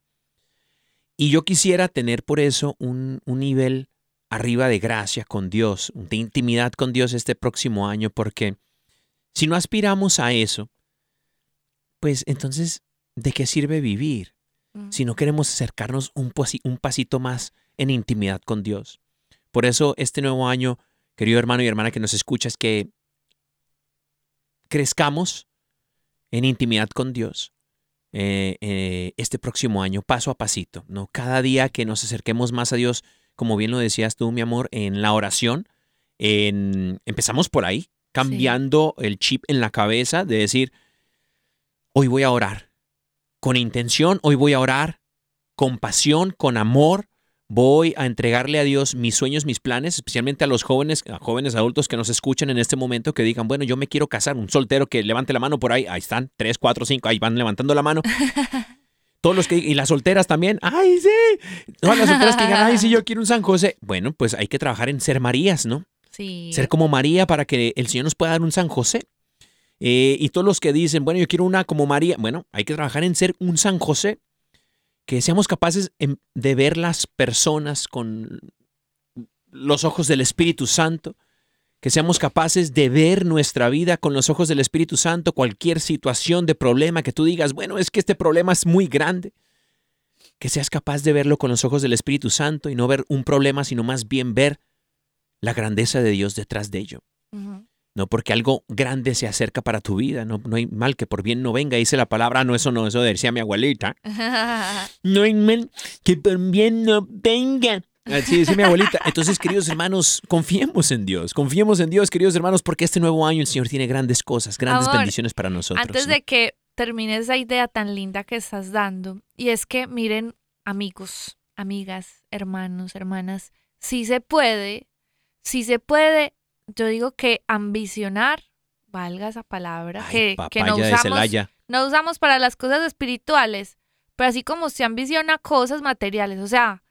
Y yo quisiera tener por eso un, un nivel arriba de gracia con Dios, de intimidad con Dios este próximo año, porque si no aspiramos a eso, pues entonces, ¿de qué sirve vivir? Si no queremos acercarnos un, un pasito más en intimidad con Dios. Por eso este nuevo año, querido hermano y hermana que nos escuchas, que crezcamos en intimidad con Dios eh, eh, este próximo año, paso a pasito, ¿no? Cada día que nos acerquemos más a Dios, como bien lo decías tú, mi amor, en la oración, en, empezamos por ahí, cambiando el chip en la cabeza de decir, hoy voy a orar, con intención, hoy voy a orar, con pasión, con amor, voy a entregarle a Dios mis sueños, mis planes, especialmente a los jóvenes, a jóvenes adultos que nos escuchan en este momento, que digan, bueno, yo me quiero casar, un soltero que levante la mano por ahí, ahí están, tres, cuatro, cinco, ahí van levantando la mano. (laughs) Todos los que, y las solteras también, ay, sí, todas las solteras que digan, ay, sí, yo quiero un San José. Bueno, pues hay que trabajar en ser Marías, ¿no? Sí. Ser como María para que el Señor nos pueda dar un San José. Eh, y todos los que dicen, bueno, yo quiero una como María, bueno, hay que trabajar en ser un San José, que seamos capaces de ver las personas con los ojos del Espíritu Santo, que seamos capaces de ver nuestra vida con los ojos del Espíritu Santo, cualquier situación de problema que tú digas, bueno, es que este problema es muy grande, que seas capaz de verlo con los ojos del Espíritu Santo y no ver un problema, sino más bien ver la grandeza de Dios detrás de ello. No porque algo grande se acerca para tu vida, no, no hay mal que por bien no venga, dice la palabra, no, eso no, eso decía mi abuelita. (laughs) No hay mal que por bien no venga. Así dice mi abuelita. Entonces, queridos hermanos, confiemos en Dios, confiemos en Dios, queridos hermanos, porque este nuevo año el Señor tiene grandes cosas, grandes Amor, bendiciones para nosotros. Antes ¿no? de que termine esa idea tan linda que estás dando, y es que miren, amigos, amigas, hermanos, hermanas, si se puede, si se puede, yo digo que ambicionar, valga esa palabra, Ay, que, que no usamos, no usamos para las cosas espirituales, pero así como se ambiciona cosas materiales, o sea,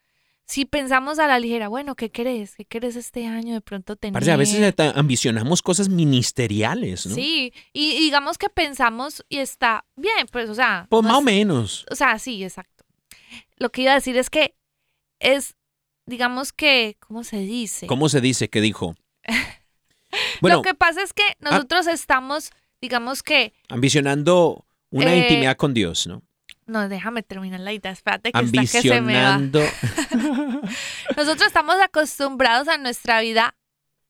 si pensamos a la ligera, bueno, ¿qué querés? ¿Qué querés este año de pronto tener? Parce, a veces ambicionamos cosas ministeriales, ¿no? Sí, y digamos que pensamos y está bien, pues, o sea. Pues más o menos. O sea, sí, exacto. Lo que iba a decir es que es, digamos que, ¿cómo se dice? ¿Cómo se dice que dijo? (laughs) (laughs) Bueno, Lo que pasa es que nosotros estamos, digamos que, ambicionando una Eh, intimidad con Dios, ¿no? no, déjame terminar la idea, espérate que está que se me va. (laughs) Nosotros estamos acostumbrados a nuestra vida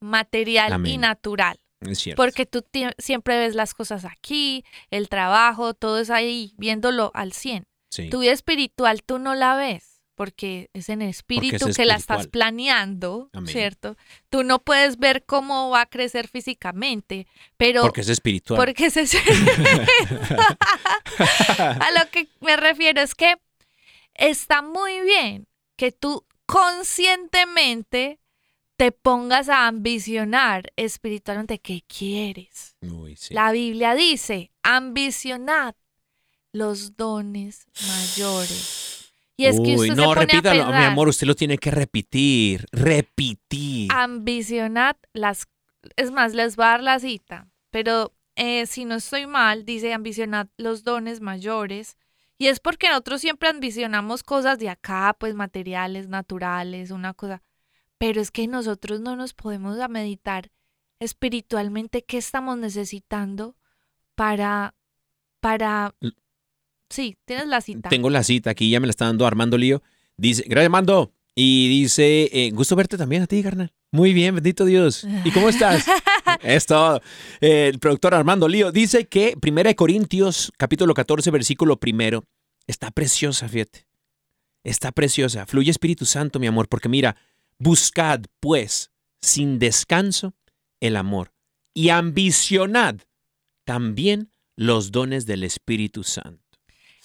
material y natural. Es cierto. Porque tú siempre ves las cosas aquí, el trabajo, todo es ahí, viéndolo al 100. Sí. Tu vida espiritual tú no la ves porque es en espíritu es que la estás espiritual. planeando, Amén. ¿cierto? Tú no puedes ver cómo va a crecer físicamente, pero Porque es espiritual. porque es- (laughs) a lo que me refiero es que está muy bien que tú conscientemente te pongas a ambicionar espiritualmente qué quieres. Uy, sí. La Biblia dice, ambicionad los dones mayores. Y es que Uy, usted no, se pone repítalo, a mi amor, usted lo tiene que repetir, repetir. ambicionad las... Es más, les voy a dar la cita, pero eh, si no estoy mal, dice ambicionad los dones mayores. Y es porque nosotros siempre ambicionamos cosas de acá, pues materiales, naturales, una cosa. Pero es que nosotros no nos podemos a meditar espiritualmente qué estamos necesitando para, para, sí, tienes la cita. Tengo la cita aquí, ya me la está dando Armando Lío. Dice, gracias Armando. Y dice, eh, gusto verte también a ti, carnal. Muy bien, bendito Dios. ¿Y cómo estás? (laughs) es todo. Eh, el productor Armando Lío dice que 1 Corintios, capítulo 14, versículo primero, está preciosa, fíjate. Está preciosa. Fluye Espíritu Santo, mi amor, porque mira, buscad, pues, sin descanso, el amor. Y ambicionad también los dones del Espíritu Santo.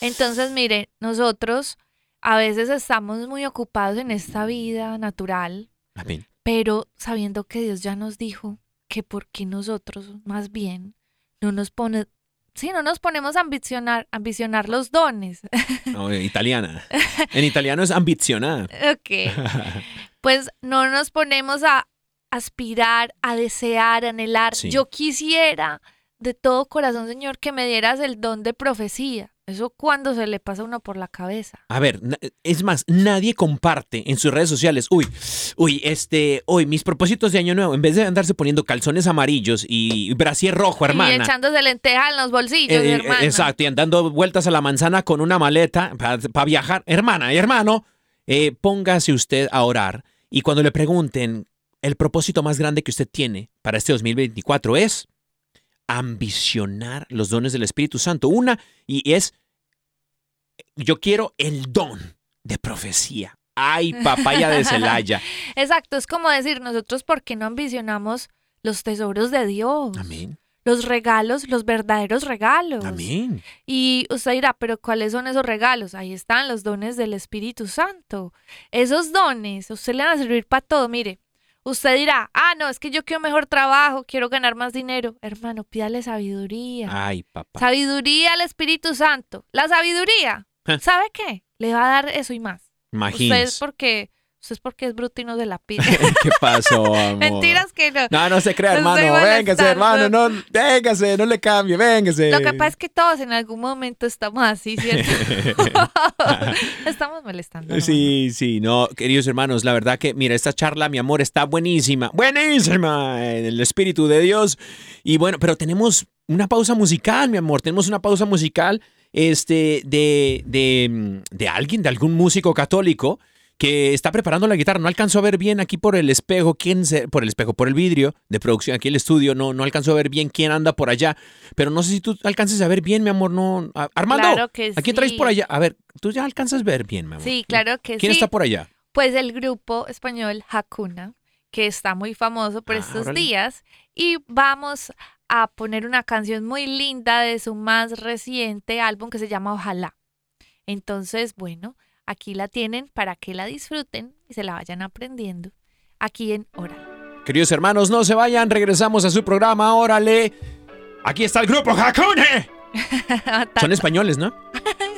Entonces, mire, nosotros a veces estamos muy ocupados en esta vida natural, Amén. pero sabiendo que Dios ya nos dijo que por qué nosotros más bien no nos pone, sí, no nos ponemos a ambicionar, ambicionar los dones. No, en (laughs) italiana. En italiano es ambicionar. ok. Pues no nos ponemos a aspirar, a desear, a anhelar. Sí. Yo quisiera de todo corazón, Señor, que me dieras el don de profecía. Eso cuando se le pasa a uno por la cabeza. A ver, es más, nadie comparte en sus redes sociales, uy, uy, este, hoy mis propósitos de año nuevo, en vez de andarse poniendo calzones amarillos y brasier rojo, Y hermana. echándose lenteja en los bolsillos, eh, eh, hermano. exacto, y andando vueltas a la manzana con una maleta para viajar. Hermana y hermano, eh, póngase usted a orar y cuando le pregunten, el propósito más grande que usted tiene para este 2024 es ambicionar los dones del Espíritu Santo. Una, y es, yo quiero el don de profecía. Ay, papaya de Celaya. (laughs) Exacto, es como decir, nosotros, ¿por qué no ambicionamos los tesoros de Dios? Amén. Los regalos, los verdaderos regalos. Amén. Y usted dirá, pero ¿cuáles son esos regalos? Ahí están los dones del Espíritu Santo. Esos dones, a usted le van a servir para todo. Mire, usted dirá, ah, no, es que yo quiero mejor trabajo, quiero ganar más dinero. Hermano, pídale sabiduría. Ay, papá. Sabiduría al Espíritu Santo. La sabiduría. ¿sabe qué? Le va a dar eso y más. Usted Imagínese. porque Usted es porque es bruto y no se la pide. (laughs) ¿Qué pasó, amor? Mentiras que no. No, no se crea, hermano. Véngase, hermano. No, véngase, no le cambie, véngase. Lo que pasa es que todos en algún momento estamos así, ¿cierto? (laughs) (laughs) estamos molestando. hermano. Sí, sí, no, queridos hermanos, la verdad que, mira, esta charla, mi amor, está buenísima, buenísima, en el Espíritu de Dios. Y bueno, pero tenemos una pausa musical, mi amor, tenemos una pausa musical este, de, de, mm, de alguien, de algún músico católico que está preparando la guitarra. No alcanzó a ver bien aquí por el espejo, quién se, por el espejo, por el vidrio de producción, aquí el estudio, no, no alcanzó a ver bien quién anda por allá. Pero no sé si tú alcances a ver bien, mi amor, no. a- Armando, Claro que ¿a quién traes sí. por allá? A ver, tú ya alcanzas a ver bien, mi amor. Sí, claro que ¿Quién sí. está por allá? Pues el grupo español Hakuna, que está muy famoso por Ah, estos órale. días. Y vamos a poner una canción muy linda de su más reciente álbum que se llama Ojalá. Entonces, bueno, aquí la tienen para que la disfruten y se la vayan aprendiendo aquí en Hora. Queridos hermanos, no se vayan, regresamos a su programa, órale. Aquí está el grupo Hakune. (laughs) Son españoles, ¿no? (laughs)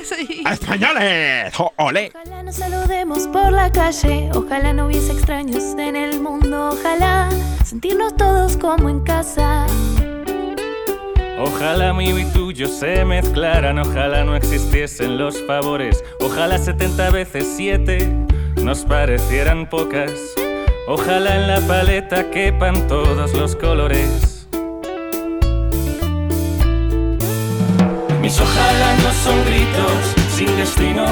Sí. ¡Españoles! ¡Jo- ¡Ole! Ojalá nos saludemos por la calle, ojalá no hubiese extraños en el mundo, ojalá sentirnos todos como en casa. Ojalá mío y tuyo se mezclaran, ojalá no existiesen los favores, ojalá 70 veces 7 nos parecieran pocas, ojalá en la paleta quepan todos los colores. Mis ojalá no son gritos sin destino,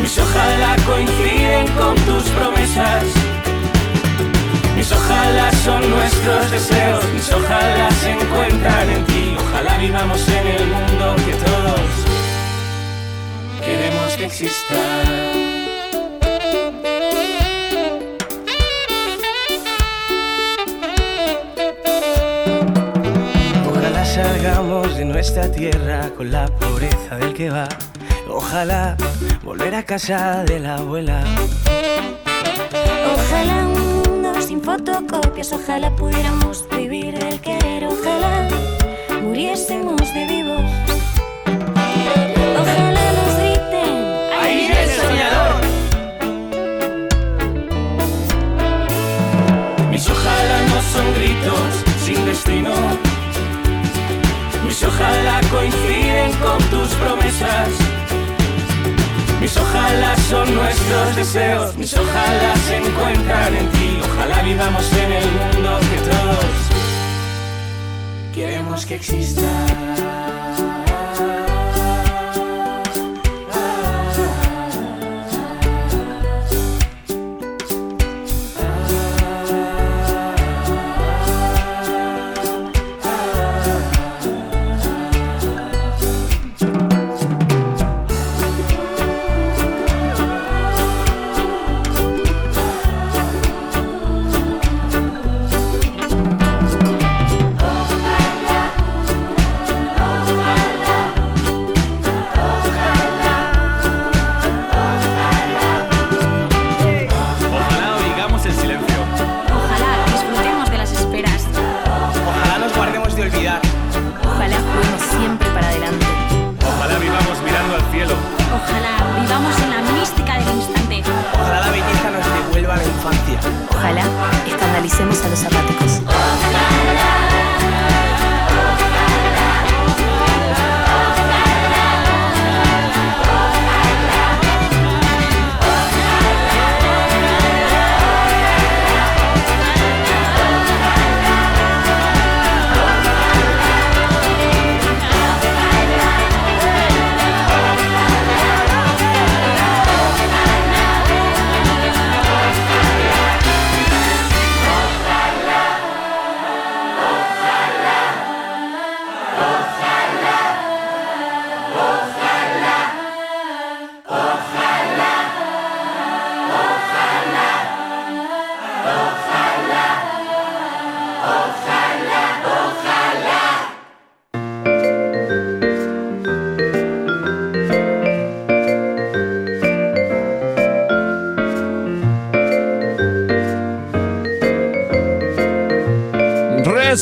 mis ojalá coinciden con tus promesas. Mis ojalá son nuestros deseos, mis ojalá se encuentran en ti, ojalá vivamos en el mundo que todos queremos que exista. Ojalá salgamos de nuestra tierra con la pobreza del que va. Ojalá volver a casa de la abuela. Ojalá sin fotocopias, ojalá pudiéramos vivir el querer, ojalá muriésemos de vivos. Ojalá nos griten, ¡Ahí el soñador! Mis ojalá no son gritos sin destino. Mis ojalá coinciden con tus promesas. Mis ojalá son nuestros deseos. Mis ojalá se encuentran en ti. Ojalá vivamos en el mundo que todos queremos que exista.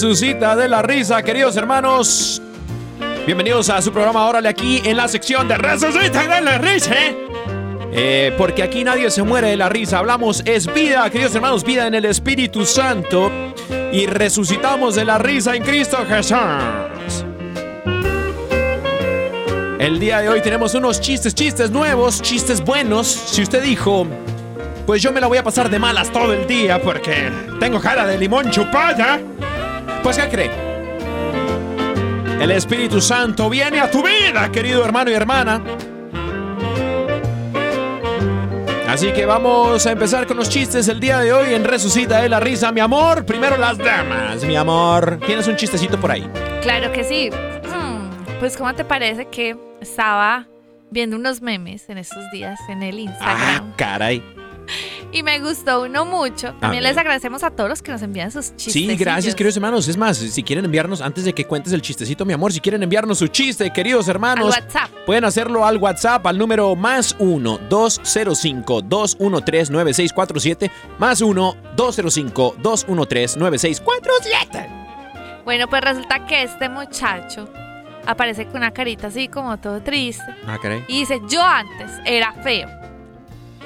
Resucita de la risa, queridos hermanos. Bienvenidos a su programa Órale aquí en la sección de Resucita de la risa. ¿eh? Eh, porque aquí nadie se muere de la risa. Hablamos es vida, queridos hermanos, vida en el Espíritu Santo. Y resucitamos de la risa en Cristo Jesús. El día de hoy tenemos unos chistes, chistes nuevos, chistes buenos. Si usted dijo, pues yo me la voy a pasar de malas todo el día porque tengo cara de limón chupada. Pues ¿qué cree? El Espíritu Santo viene a tu vida, querido hermano y hermana. Así que vamos a empezar con los chistes el día de hoy en Resucita de la Risa, mi amor. Primero las damas, mi amor. ¿Tienes un chistecito por ahí? Claro que sí. Mm, Pues, ¿cómo te parece que estaba viendo unos memes en estos días en el Ah, Instagram? caray. Y me gustó uno mucho. También les agradecemos a todos los que nos envían sus chistes. Sí, gracias, queridos hermanos. Es más, si quieren enviarnos, antes de que cuentes el chistecito, mi amor, si quieren enviarnos su chiste, queridos Al hermanos, WhatsApp. pueden hacerlo al WhatsApp al número más 1-205-213-9647, más 1-205-213-9647. Bueno, pues resulta que este muchacho aparece con una carita así como todo triste. Ah, caray. Y dice, yo antes era feo,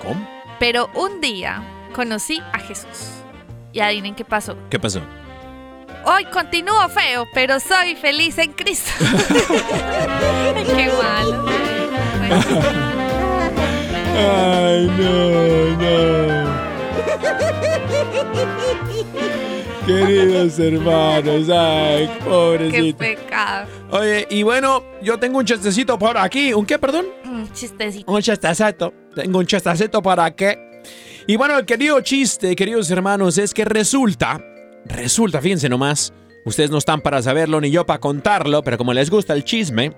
¿Cómo? Pero un día conocí a Jesús. Y adivinen qué pasó. ¿Qué pasó? Hoy continúo feo, pero soy feliz en Cristo. (laughs) qué malo. Ay, no, no. Queridos hermanos, ay, Qué pobrecito. pecado. Oye, y bueno, yo tengo un chistecito por aquí. ¿Un qué, perdón? Chistecito. Un chistecito. Tengo un chistecito para qué. Y bueno, el querido chiste, queridos hermanos, es que resulta, resulta, fíjense nomás, ustedes no están para saberlo ni yo para contarlo, pero como les gusta el chisme,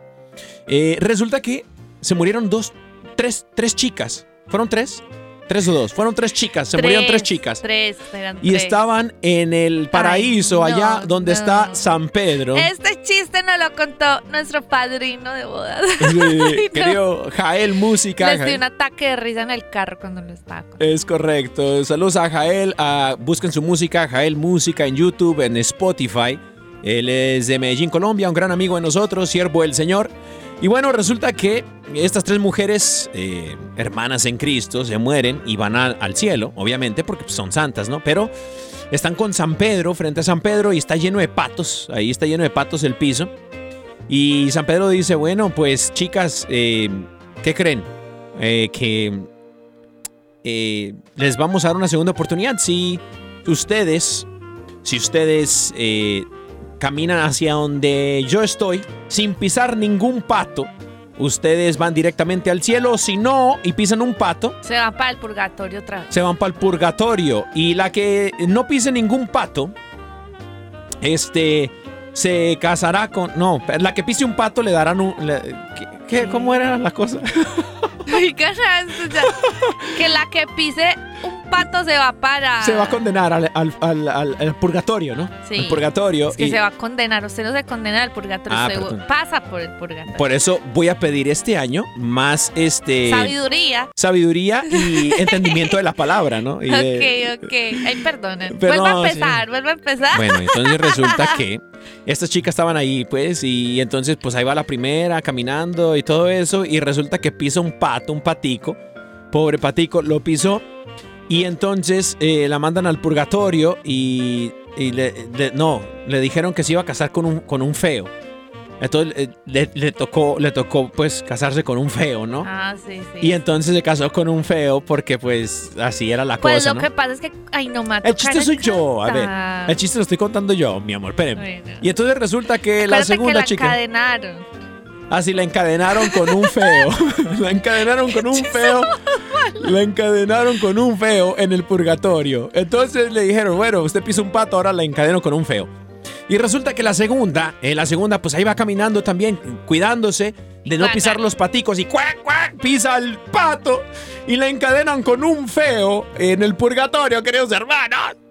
eh, resulta que se murieron dos, tres, tres chicas. ¿Fueron tres? ¿Tres o dos? Fueron tres chicas, se murieron tres chicas. Tres, eran Y tres. estaban en el paraíso, Ay, no, allá donde no. está San Pedro. Este chiste nos lo contó nuestro padrino de bodas. (laughs) Sí, Ay, (laughs) no. querido Jael Música. Les di un ataque de risa en el carro cuando lo estaba contando. Es correcto. Saludos a Jael. a- busquen su música, Jael Música en YouTube, en Spotify. Él es de Medellín, Colombia, un gran amigo de nosotros, siervo del Señor. Y bueno, resulta que estas tres mujeres, eh, hermanas en Cristo, se mueren y van al, cielo, obviamente, porque pues, son santas, ¿no? Pero están con San Pedro, frente a San Pedro, y está lleno de patos. Ahí está lleno de patos el piso. Y San Pedro dice, bueno, pues chicas, eh, ¿qué creen? Eh, que les vamos a dar una segunda oportunidad. Si ustedes, si ustedes caminan hacia donde yo estoy sin pisar ningún pato, ustedes van directamente al cielo. Si no y pisan un pato, Se van para el purgatorio otra vez. se van para el purgatorio. Y la que no pise ningún pato, este, se casará con... No, la que pise un pato le darán un... le- ¿qué- qué- ¿Cómo era la cosa? Oigan, esto ya- que la que pise un pato se va para. Se va a condenar al, al- al- purgatorio, ¿no? Sí. Al purgatorio. Es que y se va a condenar. Usted no se condena al purgatorio. Ah, usted pasa por el purgatorio. por eso voy a pedir este año más este Sabiduría. sabiduría y (laughs) entendimiento de la palabra, ¿no? Y de- Ok, ok. Ay, perdonen. Pero no, a sí. empezar, vuelva a empezar. Bueno, entonces resulta que (laughs) estas chicas estaban ahí, pues, y entonces pues ahí va la primera caminando y todo eso, y resulta que pisa un pato, un patico, pobre patico, lo pisó, y entonces eh, la mandan al purgatorio y, y le, le- no, le dijeron que se iba a casar con un, con un feo. Entonces eh, le, le tocó, le tocó pues casarse con un feo, ¿no? Ah, sí, sí. Y entonces se casó con un feo porque pues así era la pues cosa, lo ¿no? que pasa es que. Ay, no mato. El chiste soy yo, a ver. El chiste lo estoy contando yo, mi amor, espéreme. Bueno. Y entonces resulta que la segunda que la chica. encadenaron. Así la encadenaron con un feo. (laughs) la encadenaron con un feo. La encadenaron con un feo en el purgatorio. Entonces le dijeron, bueno, usted pisa un pato, ahora la encadeno con un feo. Y resulta que la segunda, eh, la segunda, pues ahí va caminando también, cuidándose de no pisar los paticos y cuac, cuac, pisa el pato y la encadenan con un feo en el purgatorio, queridos hermanos.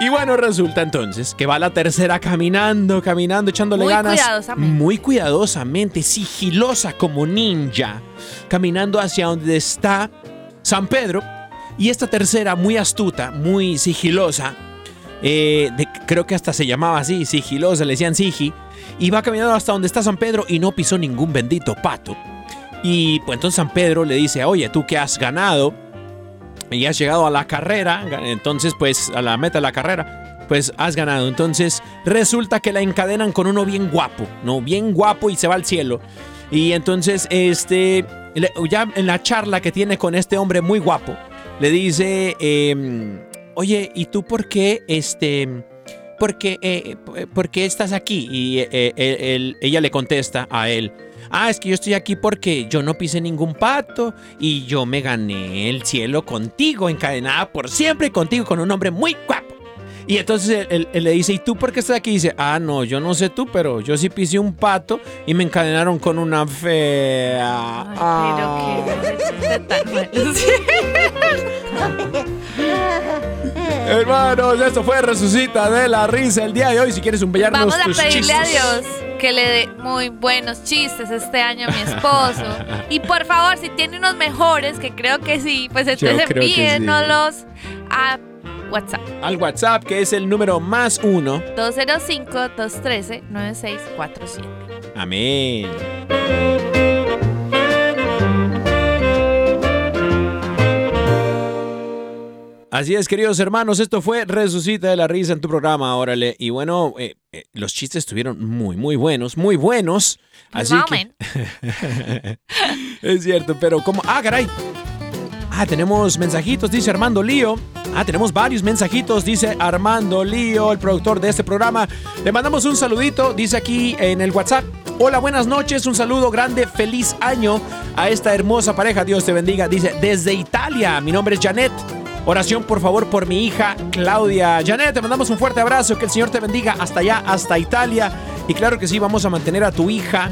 Y bueno, resulta entonces que va la tercera caminando, caminando, echándole Muy ganas. cuidadosamente. Muy cuidadosamente, sigilosa como ninja, caminando hacia donde está San Pedro. Y esta tercera, muy astuta, muy sigilosa, eh, de- creo que hasta se llamaba así, sigilosa, le decían Sigi, y va caminando hasta donde está San Pedro y no pisó ningún bendito pato. Y pues entonces San Pedro le dice, oye, tú que has ganado y has llegado a la carrera, entonces pues a la meta de la carrera, pues has ganado. Entonces resulta que la encadenan con uno bien guapo, ¿no? Bien guapo y se va al cielo. Y entonces, este, ya en la charla que tiene con este hombre muy guapo, le dice, em, oye, ¿y tú por qué, este, por qué, eh, eh, por qué estás aquí? Y eh, ella le contesta a él, ah, es que yo estoy aquí porque yo no pisé ningún pato y yo me gané el cielo contigo, encadenada por siempre contigo, con un hombre muy guapo. Y entonces él, él- él le dice, ¿y tú por qué estás aquí? Y dice, ah, no, yo no sé tú, pero yo sí pisé un pato y me encadenaron con una fea. Ay, pero qué chiste tan malo. Hermanos, esto fue Resucita de la Risa el día de hoy. Si quieres humillarnos Vamos a tus pedirle a chistes. Dios que le dé muy buenos chistes este año a mi esposo. (laughs) Y por favor, si tiene unos mejores, que creo que sí, pues entonces que sí. a WhatsApp Al WhatsApp, que es el número más uno. 205-213-9647. Amén. Así es, queridos hermanos, esto fue Resucita de la Risa en tu programa, órale. Y bueno, eh, eh, los chistes estuvieron muy, muy buenos, muy buenos. Así que... (laughs) es cierto, pero como... Ah, caray. Ah, tenemos mensajitos, dice Armando Lío. Ah, tenemos varios mensajitos, dice Armando Lío, el productor de este programa. Le mandamos un saludito, dice aquí en el WhatsApp. Hola, buenas noches, un saludo grande, feliz año a esta hermosa pareja, Dios te bendiga. Dice, desde Italia, mi nombre es Janet. Oración, por favor, por mi hija Claudia. Janet, te mandamos un fuerte abrazo, que el Señor te bendiga hasta allá, hasta Italia. Y claro que sí, vamos a mantener a tu hija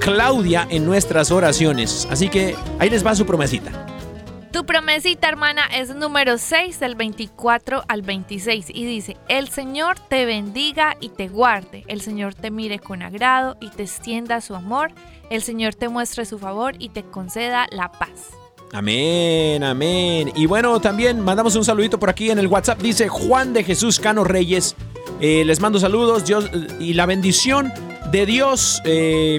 Claudia en nuestras oraciones. Así que ahí les va su promesita. Tu promesita, hermana, es número 6 del 24 al 26 y dice, el Señor te bendiga y te guarde, el Señor te mire con agrado y te extienda su amor, el Señor te muestre su favor y te conceda la paz. Amén, amén. Y bueno, también mandamos un saludito por aquí en el WhatsApp. Dice Juan de Jesús Cano Reyes. Eh, les mando saludos Dios, y la bendición de Dios. eh,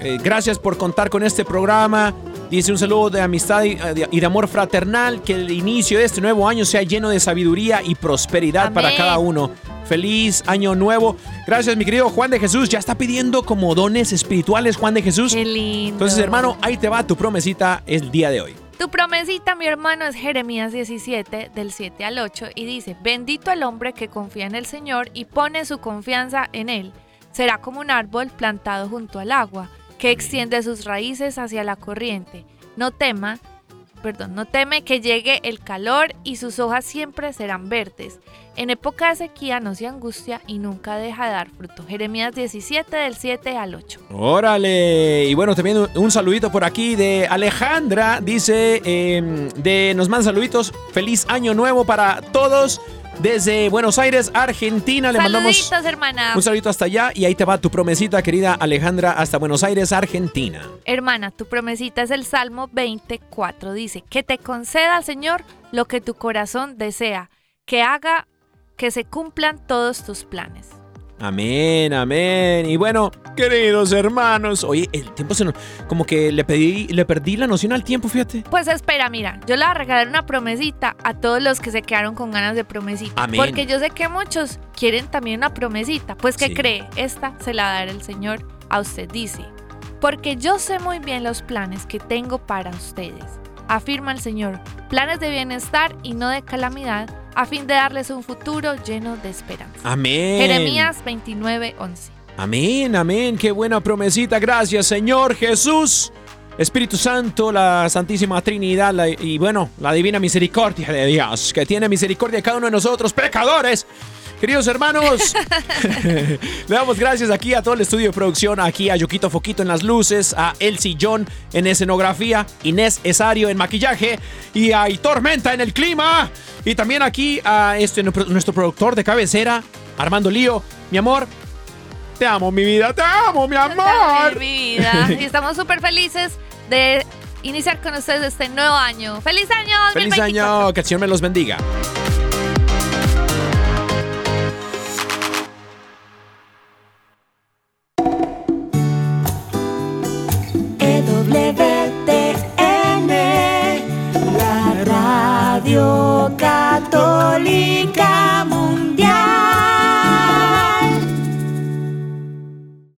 eh, gracias por contar con este programa. Dice un saludo de amistad y, eh, de- y de amor fraternal. Que el inicio de este nuevo año sea lleno de sabiduría y prosperidad para cada uno. Feliz año nuevo. Gracias, mi querido Juan de Jesús. Ya está pidiendo como dones espirituales, Juan de Jesús. Qué lindo. Entonces, hermano, ahí te va tu promesita el día de hoy. Tu promesita, mi hermano, es Jeremías 17, del 7 al 8, y dice, bendito el hombre que confía en el Señor y pone su confianza en Él. Será como un árbol plantado junto al agua, que extiende sus raíces hacia la corriente. No tema, perdón, no teme que llegue el calor y sus hojas siempre serán verdes. En época de sequía no se angustia y nunca deja de dar fruto. Jeremías 17, del 7 al 8. Órale. Y bueno, también un- saludito por aquí de Alejandra. Dice, eh, de, nos manda saluditos. Feliz año nuevo para todos. Desde Buenos Aires, Argentina. Le mandamos hermana. un saludito hasta allá. Y ahí te va tu promesita, querida Alejandra, hasta Buenos Aires, Argentina. Hermana, tu promesita es el Salmo 24. Dice, que te conceda Señor lo que tu corazón desea, que haga que se cumplan todos tus planes. Amén, amén. Y bueno, queridos hermanos. Oye, el tiempo se nos... Como que le, pedí, le perdí la noción al tiempo, fíjate. Pues espera, mira, yo le voy a regalar una promesita a todos los que se quedaron con ganas de promesita. Amén. Porque yo sé que muchos quieren también una promesita. Pues que Sí. cree, esta se la dará el Señor a usted. Dice, porque yo sé muy bien los planes que tengo para ustedes. Afirma el Señor, planes de bienestar y no de calamidad, a fin de darles un futuro lleno de esperanza. Amén. Jeremías 29, 11. Amén, amén. Qué buena promesita. Gracias, Señor Jesús. Espíritu Santo, la Santísima Trinidad la- y bueno, la divina misericordia de Dios, que tiene misericordia de cada uno de nosotros, pecadores. Queridos hermanos, (laughs) le damos gracias aquí a todo el estudio de producción, aquí a Yoquito Foquito en las luces, a El Sillón en escenografía, Inés Esario en maquillaje y a Tormenta en el clima. Y también aquí a este, nuestro productor de cabecera, Armando Lío. Mi amor, te amo, mi vida, te amo, mi amor. Mi vida. (laughs) Y estamos súper felices de iniciar con ustedes este nuevo año. ¡Feliz año! Feliz 2024! año, que el Señor me los bendiga.